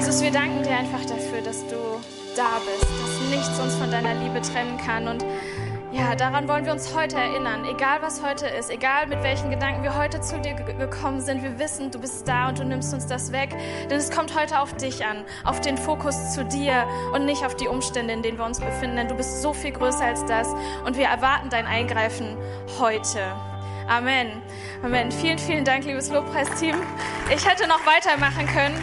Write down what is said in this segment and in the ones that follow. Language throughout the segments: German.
Jesus, wir danken dir einfach dafür, dass du da bist, dass nichts uns von deiner Liebe trennen kann. Und ja, daran wollen wir uns heute erinnern. Egal was heute ist, egal mit welchen Gedanken wir heute zu dir gekommen sind, wir wissen, du bist da und du nimmst uns das weg. Denn es kommt heute auf dich an, auf den Fokus zu dir und nicht auf die Umstände, in denen wir uns befinden. Denn du bist so viel größer als das und wir erwarten dein Eingreifen heute. Amen. Amen. Vielen, vielen Dank, liebes Lobpreisteam. Ich hätte noch weitermachen können.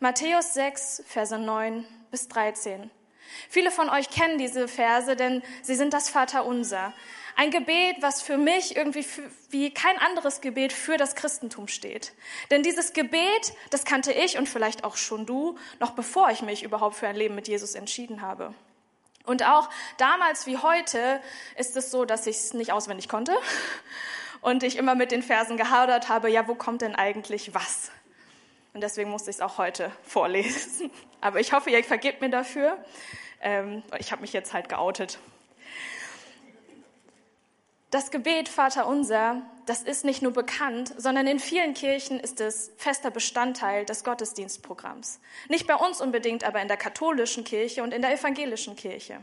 Matthäus 6, Verse 9 bis 13. Viele von euch kennen diese Verse, denn sie sind das Vaterunser. Ein Gebet, was für mich irgendwie wie kein anderes Gebet für das Christentum steht. Denn dieses Gebet, das kannte ich und vielleicht auch schon du, noch bevor ich mich überhaupt für ein Leben mit Jesus entschieden habe. Und auch damals wie heute ist es so, dass ich es nicht auswendig konnte und ich immer mit den Versen gehadert habe, ja, wo kommt denn eigentlich was? Und deswegen musste ich es auch heute vorlesen. Aber ich hoffe, ihr vergebt mir dafür. Ähm, ich habe mich jetzt halt geoutet. Das Gebet Vater unser, das ist nicht nur bekannt, sondern in vielen Kirchen ist es fester Bestandteil des Gottesdienstprogramms. Nicht bei uns unbedingt, aber in der katholischen Kirche und in der evangelischen Kirche.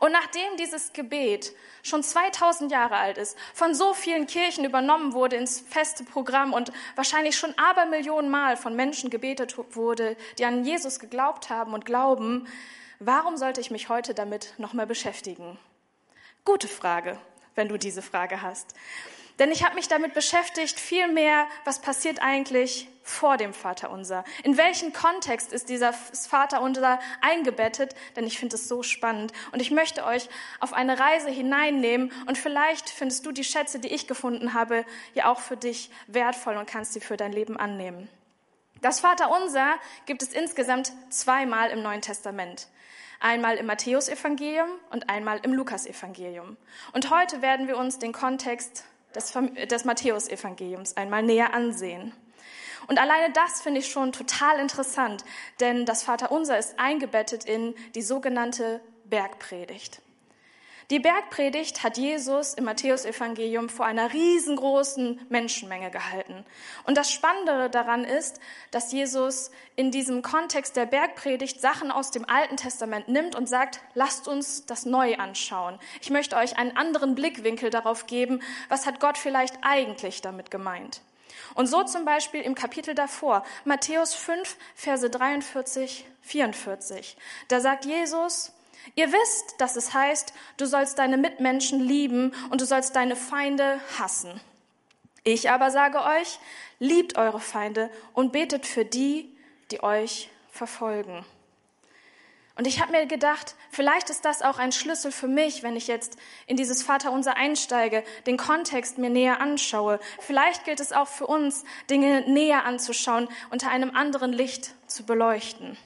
Und nachdem dieses Gebet schon 2000 Jahre alt ist, von so vielen Kirchen übernommen wurde ins feste Programm und wahrscheinlich schon Abermillionen Mal von Menschen gebetet wurde, die an Jesus geglaubt haben und glauben, warum sollte ich mich heute damit noch mehr beschäftigen? Gute Frage, wenn du diese Frage hast. Denn ich habe mich damit beschäftigt, vielmehr, was passiert eigentlich vor dem Vaterunser? In welchen Kontext ist dieser Vaterunser eingebettet? Denn ich finde es so spannend. Und ich möchte euch auf eine Reise hineinnehmen. Und vielleicht findest du die Schätze, die ich gefunden habe, ja auch für dich wertvoll und kannst sie für dein Leben annehmen. Das Vaterunser gibt es insgesamt zweimal im Neuen Testament. Einmal im Matthäusevangelium und einmal im Lukasevangelium. Und heute werden wir uns den Kontext des, des Matthäusevangeliums einmal näher ansehen. Und alleine das finde ich schon total interessant, denn das Vaterunser ist eingebettet in die sogenannte Bergpredigt. Die Bergpredigt hat Jesus im Matthäusevangelium vor einer riesengroßen Menschenmenge gehalten. Und das Spannende daran ist, dass Jesus in diesem Kontext der Bergpredigt Sachen aus dem Alten Testament nimmt und sagt, lasst uns das neu anschauen. Ich möchte euch einen anderen Blickwinkel darauf geben, was hat Gott vielleicht eigentlich damit gemeint. Und so zum Beispiel im Kapitel davor, Matthäus 5, Verse 43, 44. Da sagt Jesus, Ihr wisst, dass es heißt, du sollst deine Mitmenschen lieben und du sollst deine Feinde hassen. Ich aber sage euch, liebt eure Feinde und betet für die, die euch verfolgen. Und ich habe mir gedacht, vielleicht ist das auch ein Schlüssel für mich, wenn ich jetzt in dieses Vaterunser einsteige, den Kontext mir näher anschaue. Vielleicht gilt es auch für uns, Dinge näher anzuschauen, unter einem anderen Licht zu beleuchten.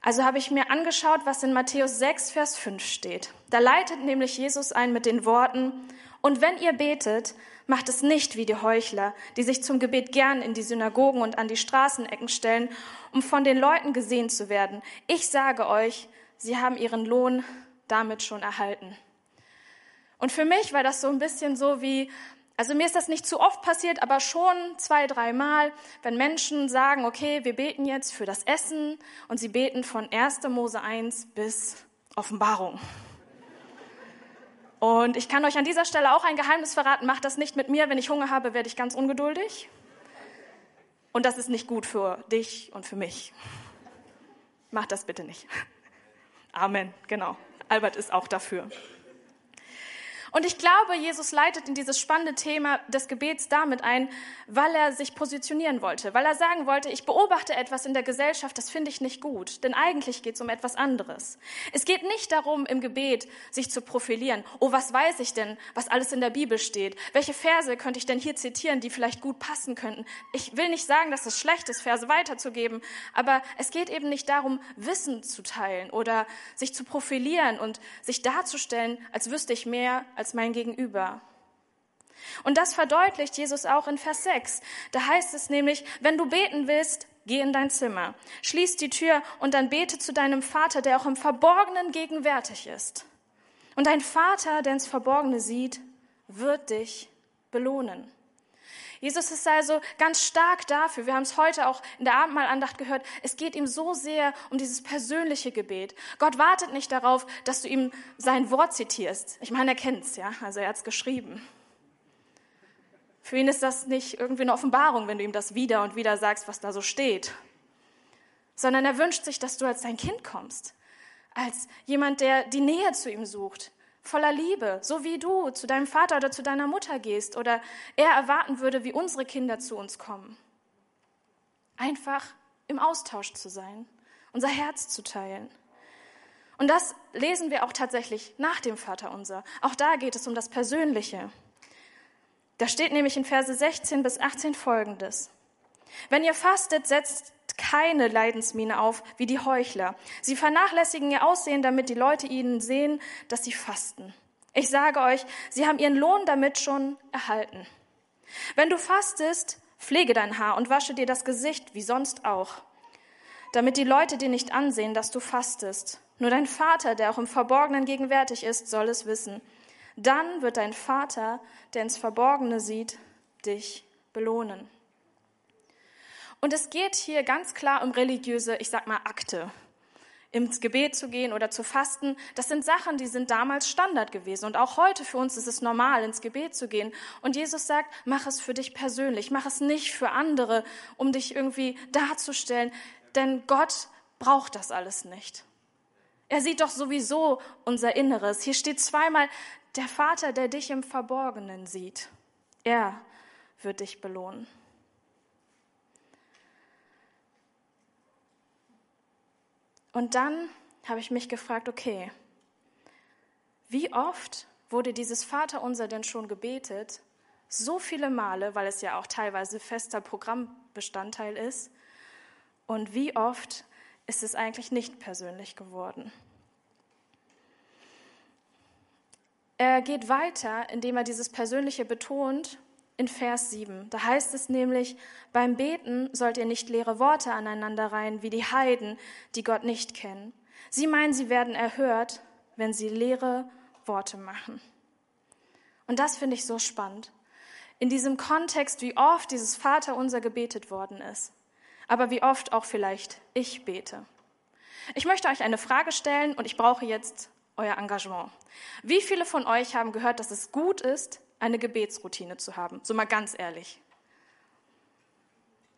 Also habe ich mir angeschaut, was in Matthäus 6, Vers 5 steht. Da leitet nämlich Jesus ein mit den Worten, und wenn ihr betet, macht es nicht wie die Heuchler, die sich zum Gebet gern in die Synagogen und an die Straßenecken stellen, um von den Leuten gesehen zu werden. Ich sage euch, sie haben ihren Lohn damit schon erhalten. Und für mich war das so ein bisschen so wie, also mir ist das nicht zu oft passiert, aber schon zwei, dreimal, wenn Menschen sagen, okay, wir beten jetzt für das Essen und sie beten von 1. Mose 1 bis Offenbarung. Und ich kann euch an dieser Stelle auch ein Geheimnis verraten, macht das nicht mit mir. Wenn ich Hunger habe, werde ich ganz ungeduldig. Und das ist nicht gut für dich und für mich. Macht das bitte nicht. Amen, genau. Albert ist auch dafür. Und ich glaube, Jesus leitet in dieses spannende Thema des Gebets damit ein, weil er sich positionieren wollte, weil er sagen wollte, ich beobachte etwas in der Gesellschaft, das finde ich nicht gut, denn eigentlich geht es um etwas anderes. Es geht nicht darum, im Gebet sich zu profilieren. Oh, was weiß ich denn, was alles in der Bibel steht? Welche Verse könnte ich denn hier zitieren, die vielleicht gut passen könnten? Ich will nicht sagen, dass es schlecht ist, Verse weiterzugeben, aber es geht eben nicht darum, Wissen zu teilen oder sich zu profilieren und sich darzustellen, als wüsste ich mehr als mein Gegenüber. Und das verdeutlicht Jesus auch in Vers 6. Da heißt es nämlich, wenn du beten willst, geh in dein Zimmer, schließ die Tür und dann bete zu deinem Vater, der auch im Verborgenen gegenwärtig ist. Und dein Vater, der ins Verborgene sieht, wird dich belohnen. Jesus ist also ganz stark dafür. Wir haben es heute auch in der Abendmahlandacht gehört. Es geht ihm so sehr um dieses persönliche Gebet. Gott wartet nicht darauf, dass du ihm sein Wort zitierst. Ich meine, er kennt's, ja. Also er hat's geschrieben. Für ihn ist das nicht irgendwie eine Offenbarung, wenn du ihm das wieder und wieder sagst, was da so steht. Sondern er wünscht sich, dass du als sein Kind kommst. Als jemand, der die Nähe zu ihm sucht, voller Liebe, so wie du zu deinem Vater oder zu deiner Mutter gehst oder er erwarten würde, wie unsere Kinder zu uns kommen. Einfach im Austausch zu sein, unser Herz zu teilen. Und das lesen wir auch tatsächlich nach dem Vater unser. Auch da geht es um das Persönliche. Da steht nämlich in Verse 16 bis 18 folgendes. Wenn ihr fastet, setzt keine Leidensmiene auf wie die Heuchler. Sie vernachlässigen ihr Aussehen, damit die Leute ihnen sehen, dass sie fasten. Ich sage euch, sie haben ihren Lohn damit schon erhalten. Wenn du fastest, pflege dein Haar und wasche dir das Gesicht wie sonst auch, damit die Leute dir nicht ansehen, dass du fastest. Nur dein Vater, der auch im Verborgenen gegenwärtig ist, soll es wissen. Dann wird dein Vater, der ins Verborgene sieht, dich belohnen. Und es geht hier ganz klar um religiöse, ich sag mal, Akte. Ins Gebet zu gehen oder zu fasten, das sind Sachen, die sind damals Standard gewesen. Und auch heute für uns ist es normal, ins Gebet zu gehen. Und Jesus sagt, mach es für dich persönlich, mach es nicht für andere, um dich irgendwie darzustellen. Denn Gott braucht das alles nicht. Er sieht doch sowieso unser Inneres. Hier steht zweimal, der Vater, der dich im Verborgenen sieht. Er wird dich belohnen. Und dann habe ich mich gefragt, okay, wie oft wurde dieses Vaterunser denn schon gebetet? So viele Male, weil es ja auch teilweise fester Programmbestandteil ist. Und wie oft ist es eigentlich nicht persönlich geworden? Er geht weiter, indem er dieses Persönliche betont in Vers 7. Da heißt es nämlich, beim Beten sollt ihr nicht leere Worte aneinander reihen, wie die Heiden, die Gott nicht kennen. Sie meinen, sie werden erhört, wenn sie leere Worte machen. Und das finde ich so spannend. In diesem Kontext, wie oft dieses Vaterunser gebetet worden ist, aber wie oft auch vielleicht ich bete. Ich möchte euch eine Frage stellen und ich brauche jetzt euer Engagement. Wie viele von euch haben gehört, dass es gut ist, eine Gebetsroutine zu haben? So mal ganz ehrlich.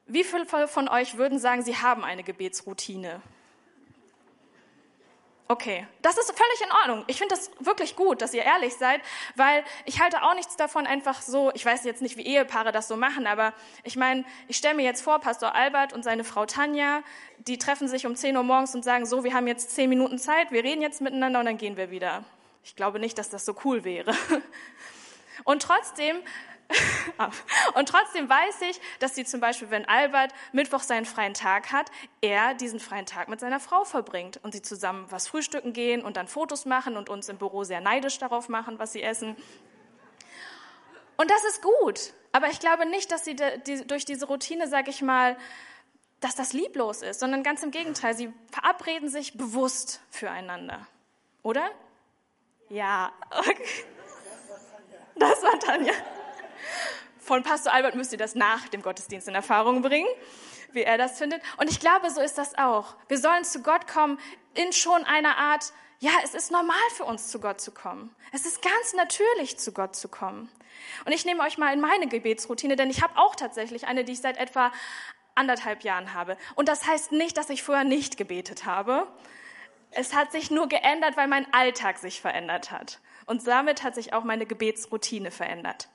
Wie viele von euch würden sagen, sie haben eine Gebetsroutine? Okay, das ist völlig in Ordnung. Ich finde das wirklich gut, dass ihr ehrlich seid, weil ich halte auch nichts davon einfach so, ich weiß jetzt nicht, wie Ehepaare das so machen, aber ich meine, ich stelle mir jetzt vor, Pastor Albert und seine Frau Tanja, die treffen sich um 10 Uhr morgens und sagen, so, wir haben jetzt 10 Minuten Zeit, wir reden jetzt miteinander und dann gehen wir wieder. Ich glaube nicht, dass das so cool wäre. Und trotzdem, und trotzdem weiß ich, dass sie zum Beispiel, wenn Albert Mittwoch seinen freien Tag hat, er diesen freien Tag mit seiner Frau verbringt und sie zusammen was frühstücken gehen und dann Fotos machen und uns im Büro sehr neidisch darauf machen, was sie essen. Und das ist gut. Aber ich glaube nicht, dass sie durch diese Routine, sag ich mal, dass das lieblos ist, sondern ganz im Gegenteil. Sie verabreden sich bewusst füreinander. Oder? Ja. Okay. Das war Tanja. Von Pastor Albert müsst ihr das nach dem Gottesdienst in Erfahrung bringen, wie er das findet. Und ich glaube, so ist das auch. Wir sollen zu Gott kommen in schon einer Art, ja, es ist normal für uns zu Gott zu kommen. Es ist ganz natürlich zu Gott zu kommen. Und ich nehme euch mal in meine Gebetsroutine, denn ich habe auch tatsächlich eine, die ich seit etwa anderthalb Jahren habe. Und das heißt nicht, dass ich vorher nicht gebetet habe. Es hat sich nur geändert, weil mein Alltag sich verändert hat. Und damit hat sich auch meine Gebetsroutine verändert.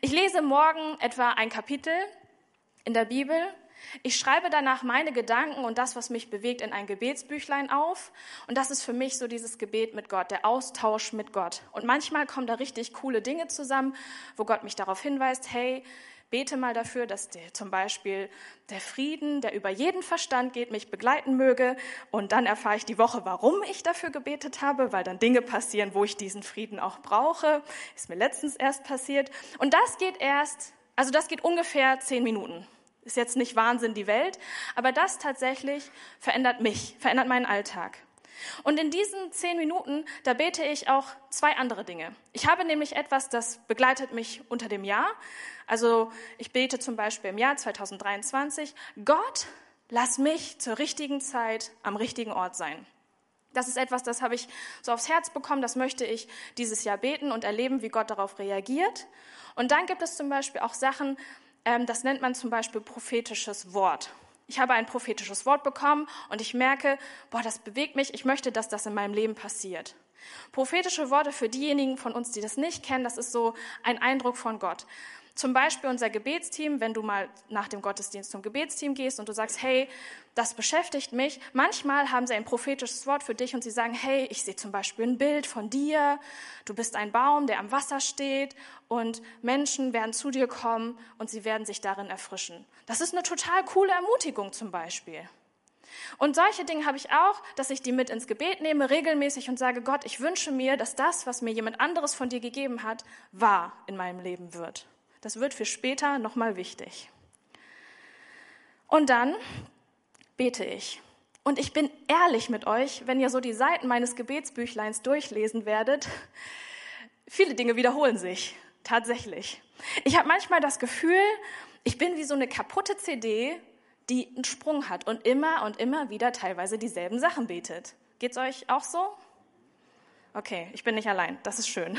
Ich lese morgen etwa ein Kapitel in der Bibel. Ich schreibe danach meine Gedanken und das, was mich bewegt, in ein Gebetsbüchlein auf. Und das ist für mich so dieses Gebet mit Gott, der Austausch mit Gott. Und manchmal kommen da richtig coole Dinge zusammen, wo Gott mich darauf hinweist, hey, bete mal dafür, dass der, zum Beispiel der Frieden, der über jeden Verstand geht, mich begleiten möge. Und dann erfahre ich die Woche, warum ich dafür gebetet habe, weil dann Dinge passieren, wo ich diesen Frieden auch brauche. Ist mir letztens erst passiert. Und das geht erst, also das geht ungefähr zehn Minuten. Ist jetzt nicht Wahnsinn die Welt, aber das tatsächlich verändert mich, verändert meinen Alltag. Und in diesen zehn Minuten, da bete ich auch zwei andere Dinge. Ich habe nämlich etwas, das begleitet mich unter dem Jahr. Also ich bete zum Beispiel im Jahr 2023, Gott, lass mich zur richtigen Zeit am richtigen Ort sein. Das ist etwas, das habe ich so aufs Herz bekommen, das möchte ich dieses Jahr beten und erleben, wie Gott darauf reagiert. Und dann gibt es zum Beispiel auch Sachen, ähm, das nennt man zum Beispiel prophetisches Wort. Ich habe ein prophetisches Wort bekommen und ich merke, boah, das bewegt mich, ich möchte, dass das in meinem Leben passiert. Prophetische Worte für diejenigen von uns, die das nicht kennen, das ist so ein Eindruck von Gott. Zum Beispiel unser Gebetsteam, wenn du mal nach dem Gottesdienst zum Gebetsteam gehst und du sagst, hey, das beschäftigt mich. Manchmal haben sie ein prophetisches Wort für dich und sie sagen, hey, ich sehe zum Beispiel ein Bild von dir. Du bist ein Baum, der am Wasser steht und Menschen werden zu dir kommen und sie werden sich darin erfrischen. Das ist eine total coole Ermutigung zum Beispiel. Und solche Dinge habe ich auch, dass ich die mit ins Gebet nehme, regelmäßig und sage, Gott, ich wünsche mir, dass das, was mir jemand anderes von dir gegeben hat, wahr in meinem Leben wird. Das wird für später nochmal wichtig. Und dann bete ich. Und ich bin ehrlich mit euch, wenn ihr so die Seiten meines Gebetsbüchleins durchlesen werdet, viele Dinge wiederholen sich, tatsächlich. Ich habe manchmal das Gefühl, ich bin wie so eine kaputte CD, die einen Sprung hat und immer und immer wieder teilweise dieselben Sachen betet. Geht's euch auch so? Okay, ich bin nicht allein, das ist schön.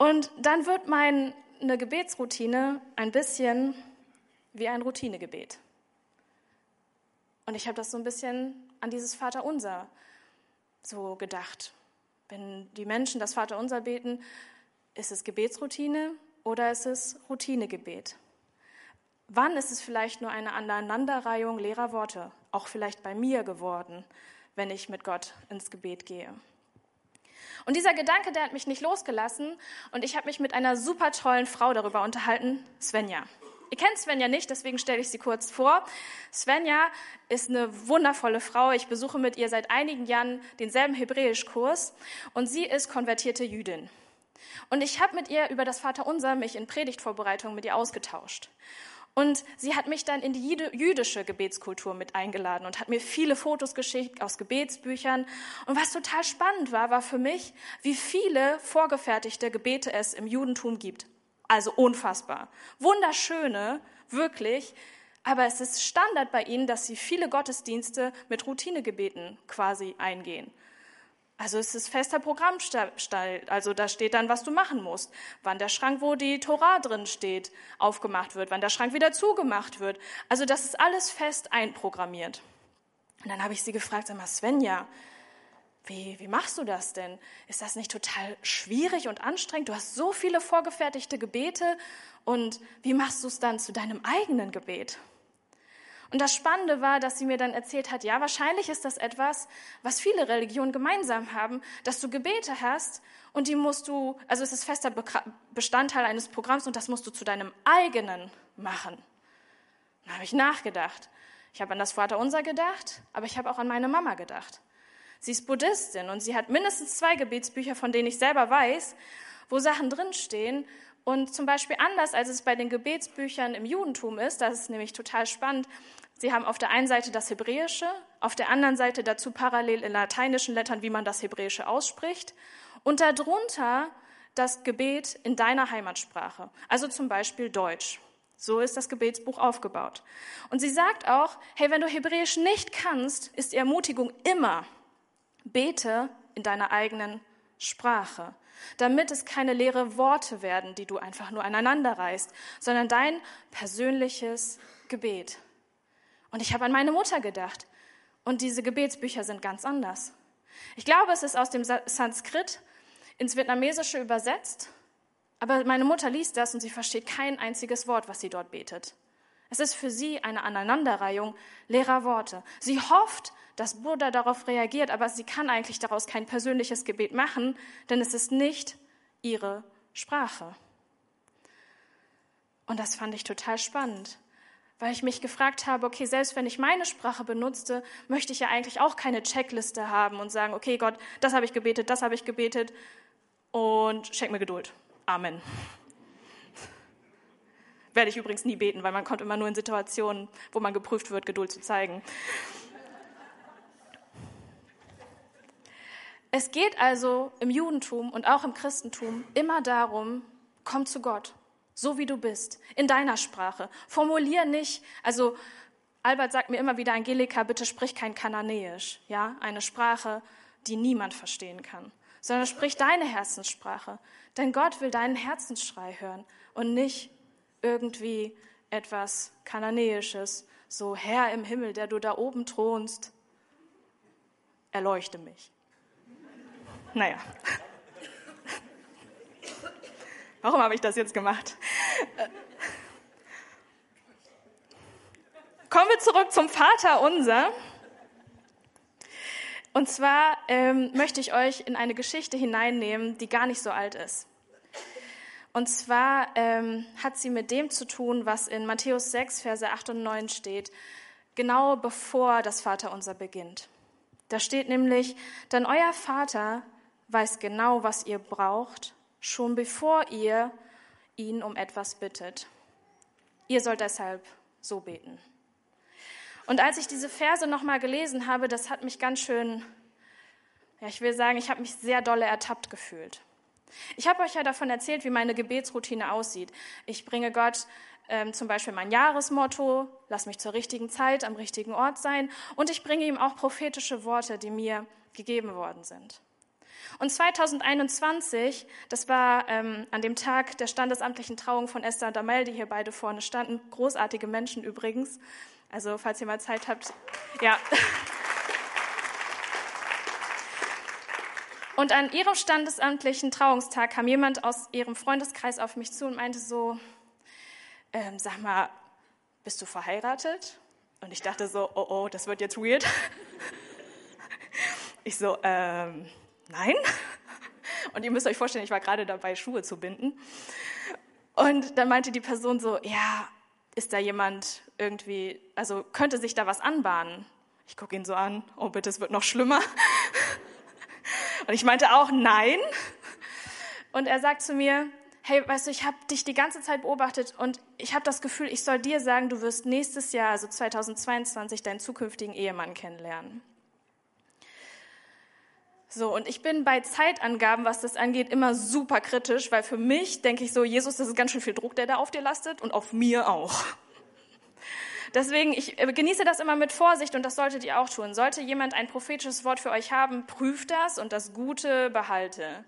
Und dann wird meine Gebetsroutine ein bisschen wie ein Routinegebet. Und ich habe das so ein bisschen an dieses Vaterunser so gedacht. Wenn die Menschen das Vaterunser beten, ist es Gebetsroutine oder ist es Routinegebet? Wann ist es vielleicht nur eine Aneinanderreihung leerer Worte, auch vielleicht bei mir geworden, wenn ich mit Gott ins Gebet gehe? Und dieser Gedanke, der hat mich nicht losgelassen und ich habe mich mit einer super tollen Frau darüber unterhalten, Svenja. Ihr kennt Svenja nicht, deswegen stelle ich sie kurz vor. Svenja ist eine wundervolle Frau. Ich besuche mit ihr seit einigen Jahren denselben Hebräischkurs und sie ist konvertierte Jüdin. Und ich habe mit ihr über das Vaterunser mich in Predigtvorbereitung mit ihr ausgetauscht. Und sie hat mich dann in die jüdische Gebetskultur mit eingeladen und hat mir viele Fotos geschickt aus Gebetsbüchern. Und was total spannend war, war für mich, wie viele vorgefertigte Gebete es im Judentum gibt. Also unfassbar. Wunderschöne, wirklich. Aber es ist Standard bei ihnen, dass sie viele Gottesdienste mit Routinegebeten quasi eingehen. Also es ist fester Programmstall, also da steht dann, was du machen musst, wann der Schrank, wo die Tora drin steht, aufgemacht wird, wann der Schrank wieder zugemacht wird. Also das ist alles fest einprogrammiert. Und dann habe ich sie gefragt, sag mal, Svenja, wie, wie machst du das denn? Ist das nicht total schwierig und anstrengend? Du hast so viele vorgefertigte Gebete und wie machst du es dann zu deinem eigenen Gebet? Und das Spannende war, dass sie mir dann erzählt hat, ja, wahrscheinlich ist das etwas, was viele Religionen gemeinsam haben, dass du Gebete hast und die musst du, also es ist fester Bestandteil eines Programms und das musst du zu deinem eigenen machen. Da habe ich nachgedacht. Ich habe an das Vaterunser gedacht, aber ich habe auch an meine Mama gedacht. Sie ist Buddhistin und sie hat mindestens zwei Gebetsbücher, von denen ich selber weiß, wo Sachen drinstehen, und zum Beispiel anders, als es bei den Gebetsbüchern im Judentum ist, das ist nämlich total spannend, sie haben auf der einen Seite das Hebräische, auf der anderen Seite dazu parallel in lateinischen Lettern, wie man das Hebräische ausspricht, und darunter das Gebet in deiner Heimatsprache, also zum Beispiel Deutsch. So ist das Gebetsbuch aufgebaut. Und sie sagt auch, hey, wenn du Hebräisch nicht kannst, ist die Ermutigung immer, bete in deiner eigenen Sprache damit es keine leere Worte werden, die du einfach nur aneinander reißt, sondern dein persönliches Gebet. Und ich habe an meine Mutter gedacht. Und diese Gebetsbücher sind ganz anders. Ich glaube, es ist aus dem Sanskrit ins Vietnamesische übersetzt, aber meine Mutter liest das und sie versteht kein einziges Wort, was sie dort betet. Es ist für sie eine Aneinanderreihung leerer Worte. Sie hofft, dass Buddha darauf reagiert, aber sie kann eigentlich daraus kein persönliches Gebet machen, denn es ist nicht ihre Sprache. Und das fand ich total spannend, weil ich mich gefragt habe, okay, selbst wenn ich meine Sprache benutze, möchte ich ja eigentlich auch keine Checkliste haben und sagen, okay, Gott, das habe ich gebetet, das habe ich gebetet und schenk mir Geduld. Amen. Werde ich übrigens nie beten, weil man kommt immer nur in Situationen, wo man geprüft wird, Geduld zu zeigen. Es geht also im Judentum und auch im Christentum immer darum, komm zu Gott, so wie du bist, in deiner Sprache. Formulier nicht, also Albert sagt mir immer wieder, Angelika, bitte sprich kein Kananäisch, ja, eine Sprache, die niemand verstehen kann, sondern sprich deine Herzenssprache. Denn Gott will deinen Herzensschrei hören und nicht irgendwie etwas Kananäisches, so Herr im Himmel, der du da oben thronst, erleuchte mich. Naja. Warum habe ich das jetzt gemacht? Kommen wir zurück zum Vater unser. Und zwar ähm, möchte ich euch in eine Geschichte hineinnehmen, die gar nicht so alt ist. Und zwar ähm, hat sie mit dem zu tun, was in Matthäus 6, Verse 8 und 9 steht, genau bevor das Vaterunser beginnt. Da steht nämlich, denn euer Vater weiß genau, was ihr braucht, schon bevor ihr ihn um etwas bittet. Ihr sollt deshalb so beten. Und als ich diese Verse nochmal gelesen habe, das hat mich ganz schön, ja, ich will sagen, ich habe mich sehr dolle ertappt gefühlt. Ich habe euch ja davon erzählt, wie meine Gebetsroutine aussieht. Ich bringe Gott ähm, zum Beispiel mein Jahresmotto, lass mich zur richtigen Zeit am richtigen Ort sein und ich bringe ihm auch prophetische Worte, die mir gegeben worden sind. Und 2021, das war ähm, an dem Tag der standesamtlichen Trauung von Esther und Amel, die hier beide vorne standen, großartige Menschen übrigens. Also falls ihr mal Zeit habt, ja. Und an ihrem standesamtlichen Trauungstag kam jemand aus ihrem Freundeskreis auf mich zu und meinte so, ähm, sag mal, bist du verheiratet? Und ich dachte so, oh oh, das wird jetzt weird. Ich so, ähm, nein. Und ihr müsst euch vorstellen, ich war gerade dabei, Schuhe zu binden. Und dann meinte die Person so, ja, ist da jemand irgendwie, also könnte sich da was anbahnen? Ich gucke ihn so an, oh bitte, es wird noch schlimmer. Und ich meinte auch nein. Und er sagt zu mir, hey, weißt du, ich habe dich die ganze Zeit beobachtet und ich habe das Gefühl, ich soll dir sagen, du wirst nächstes Jahr, also 2022, deinen zukünftigen Ehemann kennenlernen. So, und ich bin bei Zeitangaben, was das angeht, immer super kritisch, weil für mich denke ich so, Jesus, das ist ganz schön viel Druck, der da auf dir lastet und auf mir auch. Deswegen, ich äh, genieße das immer mit Vorsicht und das solltet ihr auch tun. Sollte jemand ein prophetisches Wort für euch haben, prüft das und das Gute behalte.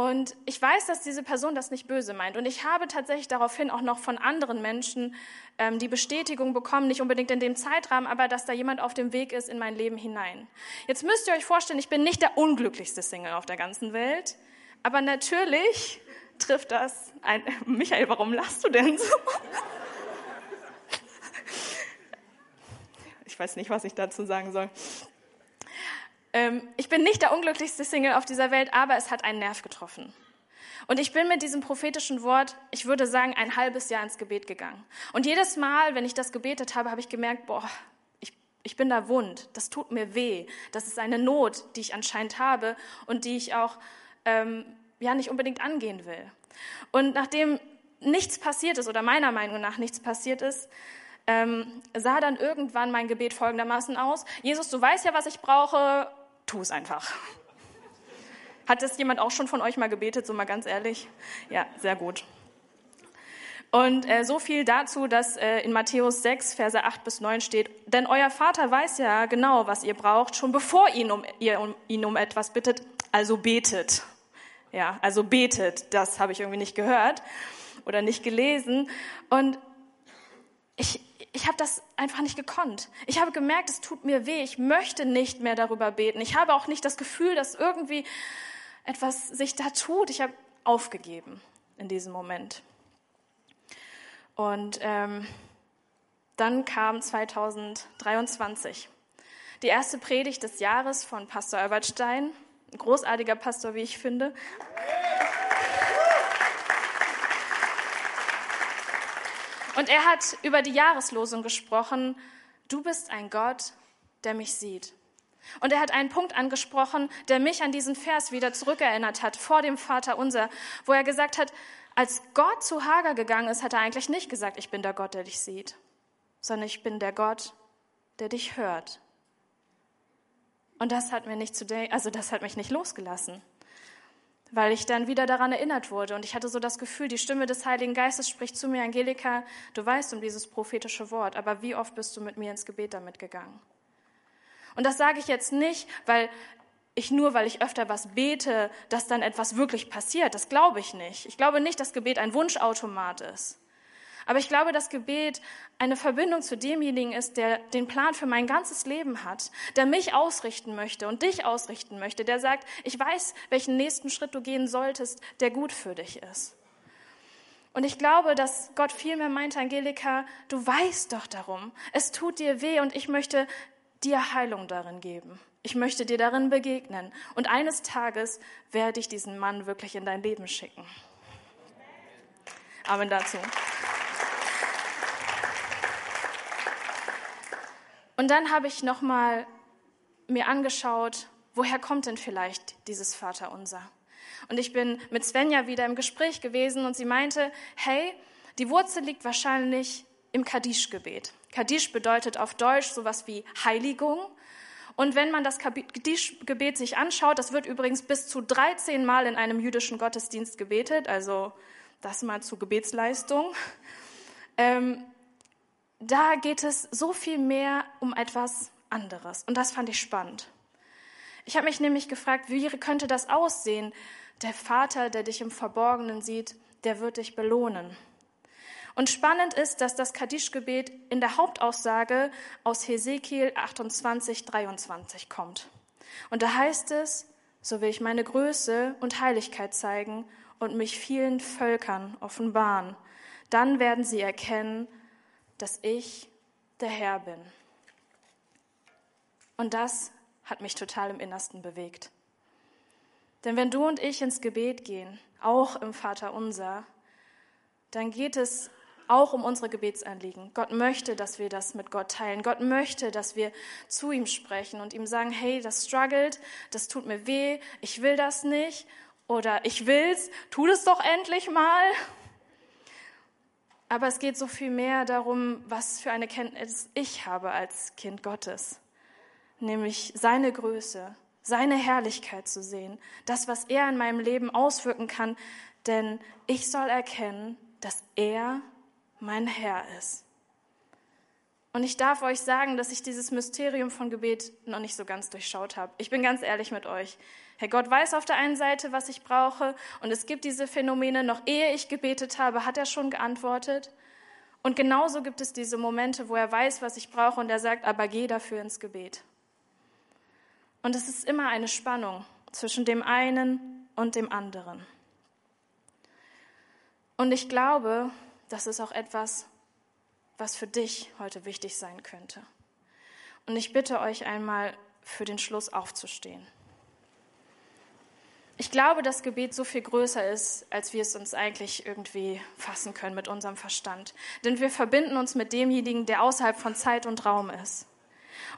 Und ich weiß, dass diese Person das nicht böse meint. Und ich habe tatsächlich daraufhin auch noch von anderen Menschen ähm, die Bestätigung bekommen, nicht unbedingt in dem Zeitrahmen, aber dass da jemand auf dem Weg ist in mein Leben hinein. Jetzt müsst ihr euch vorstellen, ich bin nicht der unglücklichste Single auf der ganzen Welt, aber natürlich trifft das ein. Michael, warum lachst du denn so? weiß nicht, was ich dazu sagen soll. Ähm, ich bin nicht der unglücklichste Single auf dieser Welt, aber es hat einen Nerv getroffen. Und ich bin mit diesem prophetischen Wort, ich würde sagen, ein halbes Jahr ins Gebet gegangen. Und jedes Mal, wenn ich das gebetet habe, habe ich gemerkt, boah, ich, ich bin da wund, das tut mir weh. Das ist eine Not, die ich anscheinend habe und die ich auch ähm, ja nicht unbedingt angehen will. Und nachdem nichts passiert ist oder meiner Meinung nach nichts passiert ist, ähm, sah dann irgendwann mein Gebet folgendermaßen aus. Jesus, du weißt ja, was ich brauche, tu es einfach. Hat das jemand auch schon von euch mal gebetet, so mal ganz ehrlich? Ja, sehr gut. Und äh, so viel dazu, dass äh, in Matthäus 6, Verse 8 bis 9 steht, denn euer Vater weiß ja genau, was ihr braucht, schon bevor ihn um, ihr um, ihn um etwas bittet, also betet. Ja, also betet, das habe ich irgendwie nicht gehört oder nicht gelesen. Und ich, ich habe das einfach nicht gekonnt. Ich habe gemerkt, es tut mir weh. Ich möchte nicht mehr darüber beten. Ich habe auch nicht das Gefühl, dass irgendwie etwas sich da tut. Ich habe aufgegeben in diesem Moment. Und ähm, dann kam 2023 die erste Predigt des Jahres von Pastor Albert Stein, ein großartiger Pastor, wie ich finde. Und er hat über die Jahreslosung gesprochen, du bist ein Gott, der mich sieht. Und er hat einen Punkt angesprochen, der mich an diesen Vers wieder zurückerinnert hat, vor dem Vater unser, wo er gesagt hat, als Gott zu Hagar gegangen ist, hat er eigentlich nicht gesagt, ich bin der Gott, der dich sieht, sondern ich bin der Gott, der dich hört. Und das hat mir nicht zu also das hat mich nicht losgelassen weil ich dann wieder daran erinnert wurde. Und ich hatte so das Gefühl, die Stimme des Heiligen Geistes spricht zu mir, Angelika, du weißt um dieses prophetische Wort, aber wie oft bist du mit mir ins Gebet damit gegangen? Und das sage ich jetzt nicht, weil ich nur, weil ich öfter was bete, dass dann etwas wirklich passiert. Das glaube ich nicht. Ich glaube nicht, dass Gebet ein Wunschautomat ist. Aber ich glaube, dass Gebet eine Verbindung zu demjenigen ist, der den Plan für mein ganzes Leben hat, der mich ausrichten möchte und dich ausrichten möchte, der sagt, ich weiß, welchen nächsten Schritt du gehen solltest, der gut für dich ist. Und ich glaube, dass Gott vielmehr meinte, Angelika, du weißt doch darum. Es tut dir weh und ich möchte dir Heilung darin geben. Ich möchte dir darin begegnen. Und eines Tages werde ich diesen Mann wirklich in dein Leben schicken. Amen dazu. Und dann habe ich noch mal mir angeschaut, woher kommt denn vielleicht dieses Vaterunser? Und ich bin mit Svenja wieder im Gespräch gewesen und sie meinte, hey, die Wurzel liegt wahrscheinlich im Kaddisch-Gebet. Kaddisch bedeutet auf Deutsch sowas wie Heiligung. Und wenn man das Kaddisch-Gebet sich anschaut, das wird übrigens bis zu 13 Mal in einem jüdischen Gottesdienst gebetet, also das mal zur Gebetsleistung. Ähm, da geht es so viel mehr um etwas anderes. Und das fand ich spannend. Ich habe mich nämlich gefragt, wie könnte das aussehen? Der Vater, der dich im Verborgenen sieht, der wird dich belohnen. Und spannend ist, dass das Kaddisch-Gebet in der Hauptaussage aus Hesekiel 28, 23 kommt. Und da heißt es, so will ich meine Größe und Heiligkeit zeigen und mich vielen Völkern offenbaren. Dann werden sie erkennen, dass ich der Herr bin. Und das hat mich total im Innersten bewegt. Denn wenn du und ich ins Gebet gehen, auch im Vater unser, dann geht es auch um unsere Gebetsanliegen. Gott möchte, dass wir das mit Gott teilen. Gott möchte, dass wir zu ihm sprechen und ihm sagen, hey, das struggelt, das tut mir weh, ich will das nicht oder ich will's, tu das doch endlich mal. Aber es geht so viel mehr darum, was für eine Kenntnis ich habe als Kind Gottes. Nämlich seine Größe, seine Herrlichkeit zu sehen, das, was er in meinem Leben auswirken kann. Denn ich soll erkennen, dass er mein Herr ist. Und ich darf euch sagen, dass ich dieses Mysterium von Gebet noch nicht so ganz durchschaut habe. Ich bin ganz ehrlich mit euch. Herr Gott weiß auf der einen Seite, was ich brauche, und es gibt diese Phänomene, noch ehe ich gebetet habe, hat er schon geantwortet. Und genauso gibt es diese Momente, wo er weiß, was ich brauche, und er sagt, aber geh dafür ins Gebet. Und es ist immer eine Spannung zwischen dem einen und dem anderen. Und ich glaube, das ist auch etwas, was für dich heute wichtig sein könnte. Und ich bitte euch einmal für den Schluss aufzustehen. Ich glaube, dass Gebet so viel größer ist, als wir es uns eigentlich irgendwie fassen können mit unserem Verstand. Denn wir verbinden uns mit demjenigen, der außerhalb von Zeit und Raum ist.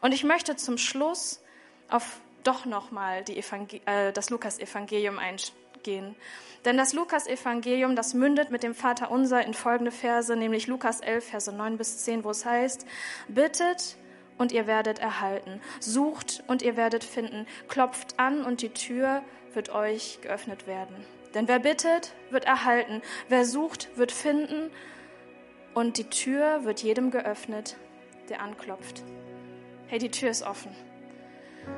Und ich möchte zum Schluss auf doch nochmal äh, das Lukas-Evangelium eingehen. Denn das Lukas-Evangelium, das mündet mit dem Vater Unser in folgende Verse, nämlich Lukas 11, Verse 9 bis 10, wo es heißt, bittet und ihr werdet erhalten, sucht und ihr werdet finden, klopft an und die Tür wird euch geöffnet werden. Denn wer bittet, wird erhalten, wer sucht, wird finden und die Tür wird jedem geöffnet, der anklopft. Hey, die Tür ist offen.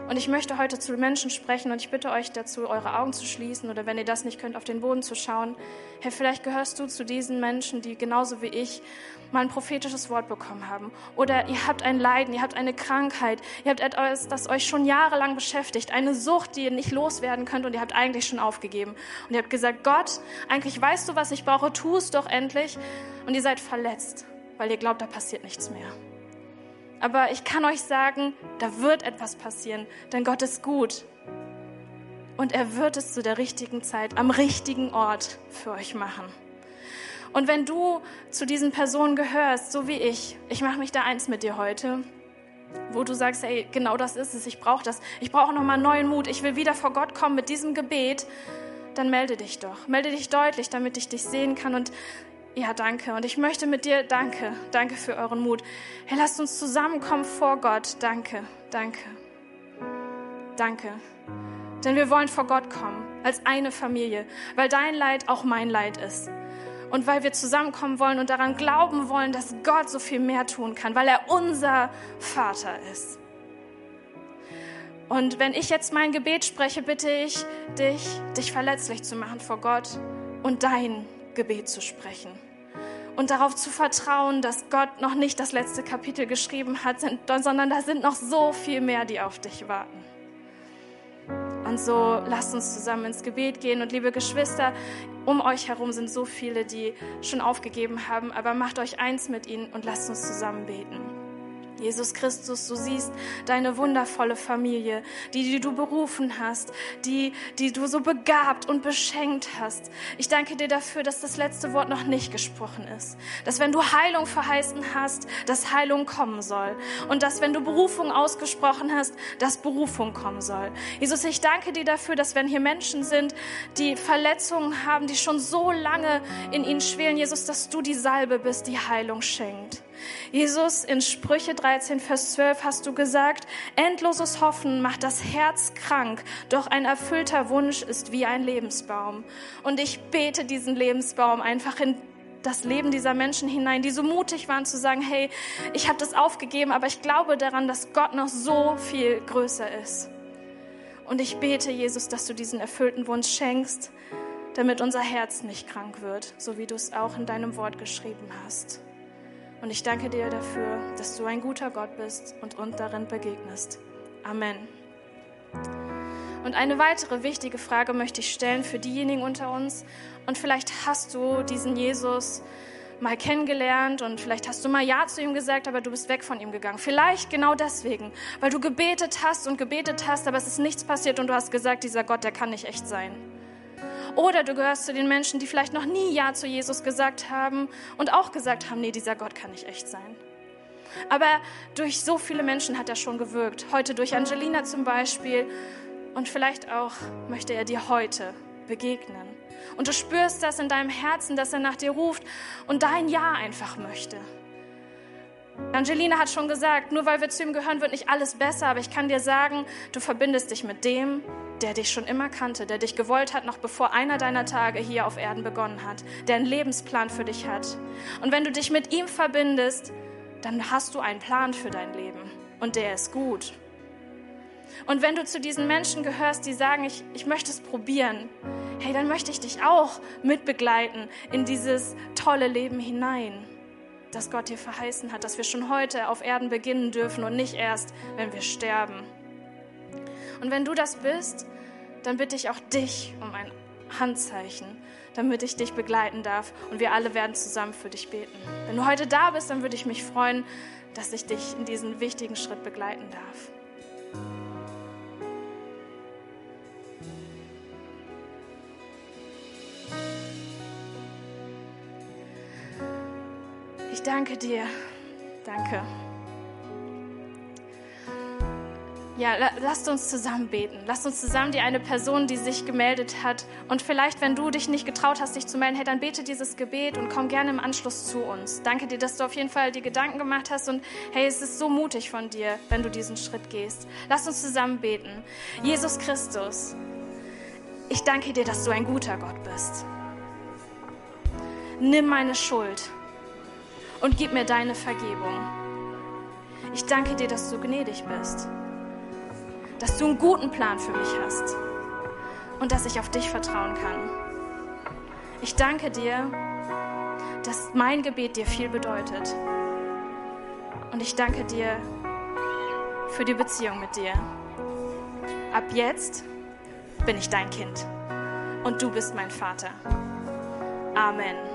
Und ich möchte heute zu Menschen sprechen und ich bitte euch dazu, eure Augen zu schließen oder wenn ihr das nicht könnt, auf den Boden zu schauen. Hey, vielleicht gehörst du zu diesen Menschen, die genauso wie ich mal ein prophetisches Wort bekommen haben. Oder ihr habt ein Leiden, ihr habt eine Krankheit, ihr habt etwas, das euch schon jahrelang beschäftigt, eine Sucht, die ihr nicht loswerden könnt und ihr habt eigentlich schon aufgegeben. Und ihr habt gesagt, Gott, eigentlich weißt du, was ich brauche, tu es doch endlich. Und ihr seid verletzt, weil ihr glaubt, da passiert nichts mehr. Aber ich kann euch sagen, da wird etwas passieren, denn Gott ist gut. Und er wird es zu der richtigen Zeit, am richtigen Ort für euch machen. Und wenn du zu diesen Personen gehörst, so wie ich, ich mache mich da eins mit dir heute, wo du sagst, ey, genau das ist es, ich brauche das, ich brauche nochmal neuen Mut, ich will wieder vor Gott kommen mit diesem Gebet, dann melde dich doch, melde dich deutlich, damit ich dich sehen kann. Und ja, danke. Und ich möchte mit dir, danke, danke für euren Mut. Hey, lasst uns zusammenkommen vor Gott. Danke, danke, danke. Denn wir wollen vor Gott kommen, als eine Familie, weil dein Leid auch mein Leid ist. Und weil wir zusammenkommen wollen und daran glauben wollen, dass Gott so viel mehr tun kann, weil er unser Vater ist. Und wenn ich jetzt mein Gebet spreche, bitte ich dich, dich verletzlich zu machen vor Gott und dein Gebet zu sprechen und darauf zu vertrauen, dass Gott noch nicht das letzte Kapitel geschrieben hat, sondern da sind noch so viel mehr, die auf dich warten. Und so lasst uns zusammen ins Gebet gehen. Und liebe Geschwister, um euch herum sind so viele, die schon aufgegeben haben, aber macht euch eins mit ihnen und lasst uns zusammen beten. Jesus Christus, du siehst deine wundervolle Familie, die, die du berufen hast, die, die du so begabt und beschenkt hast. Ich danke dir dafür, dass das letzte Wort noch nicht gesprochen ist. Dass wenn du Heilung verheißen hast, dass Heilung kommen soll. Und dass wenn du Berufung ausgesprochen hast, dass Berufung kommen soll. Jesus, ich danke dir dafür, dass wenn hier Menschen sind, die Verletzungen haben, die schon so lange in ihnen schwelen, Jesus, dass du die Salbe bist, die Heilung schenkt. Jesus, in Sprüche 13, Vers 12 hast du gesagt, endloses Hoffen macht das Herz krank, doch ein erfüllter Wunsch ist wie ein Lebensbaum. Und ich bete diesen Lebensbaum einfach in das Leben dieser Menschen hinein, die so mutig waren zu sagen, hey, ich habe das aufgegeben, aber ich glaube daran, dass Gott noch so viel größer ist. Und ich bete, Jesus, dass du diesen erfüllten Wunsch schenkst, damit unser Herz nicht krank wird, so wie du es auch in deinem Wort geschrieben hast. Und ich danke dir dafür, dass du ein guter Gott bist und uns darin begegnest. Amen. Und eine weitere wichtige Frage möchte ich stellen für diejenigen unter uns. Und vielleicht hast du diesen Jesus mal kennengelernt und vielleicht hast du mal Ja zu ihm gesagt, aber du bist weg von ihm gegangen. Vielleicht genau deswegen, weil du gebetet hast und gebetet hast, aber es ist nichts passiert und du hast gesagt, dieser Gott, der kann nicht echt sein. Oder du gehörst zu den Menschen, die vielleicht noch nie Ja zu Jesus gesagt haben und auch gesagt haben, nee, dieser Gott kann nicht echt sein. Aber durch so viele Menschen hat er schon gewirkt. Heute durch Angelina zum Beispiel. Und vielleicht auch möchte er dir heute begegnen. Und du spürst das in deinem Herzen, dass er nach dir ruft und dein Ja einfach möchte. Angelina hat schon gesagt, nur weil wir zu ihm gehören, wird nicht alles besser, aber ich kann dir sagen, du verbindest dich mit dem, der dich schon immer kannte, der dich gewollt hat, noch bevor einer deiner Tage hier auf Erden begonnen hat, der einen Lebensplan für dich hat. Und wenn du dich mit ihm verbindest, dann hast du einen Plan für dein Leben und der ist gut. Und wenn du zu diesen Menschen gehörst, die sagen, ich, ich möchte es probieren, hey, dann möchte ich dich auch mitbegleiten in dieses tolle Leben hinein das Gott dir verheißen hat, dass wir schon heute auf Erden beginnen dürfen und nicht erst, wenn wir sterben. Und wenn du das bist, dann bitte ich auch dich um ein Handzeichen, damit ich dich begleiten darf und wir alle werden zusammen für dich beten. Wenn du heute da bist, dann würde ich mich freuen, dass ich dich in diesen wichtigen Schritt begleiten darf. Danke dir. Danke. Ja, lasst uns zusammen beten. Lasst uns zusammen die eine Person, die sich gemeldet hat. Und vielleicht, wenn du dich nicht getraut hast, dich zu melden, hey, dann bete dieses Gebet und komm gerne im Anschluss zu uns. Danke dir, dass du auf jeden Fall die Gedanken gemacht hast. Und hey, es ist so mutig von dir, wenn du diesen Schritt gehst. Lasst uns zusammen beten. Jesus Christus, ich danke dir, dass du ein guter Gott bist. Nimm meine Schuld und gib mir deine Vergebung. Ich danke dir, dass du gnädig bist, dass du einen guten Plan für mich hast und dass ich auf dich vertrauen kann. Ich danke dir, dass mein Gebet dir viel bedeutet. Und ich danke dir für die Beziehung mit dir. Ab jetzt bin ich dein Kind und du bist mein Vater. Amen.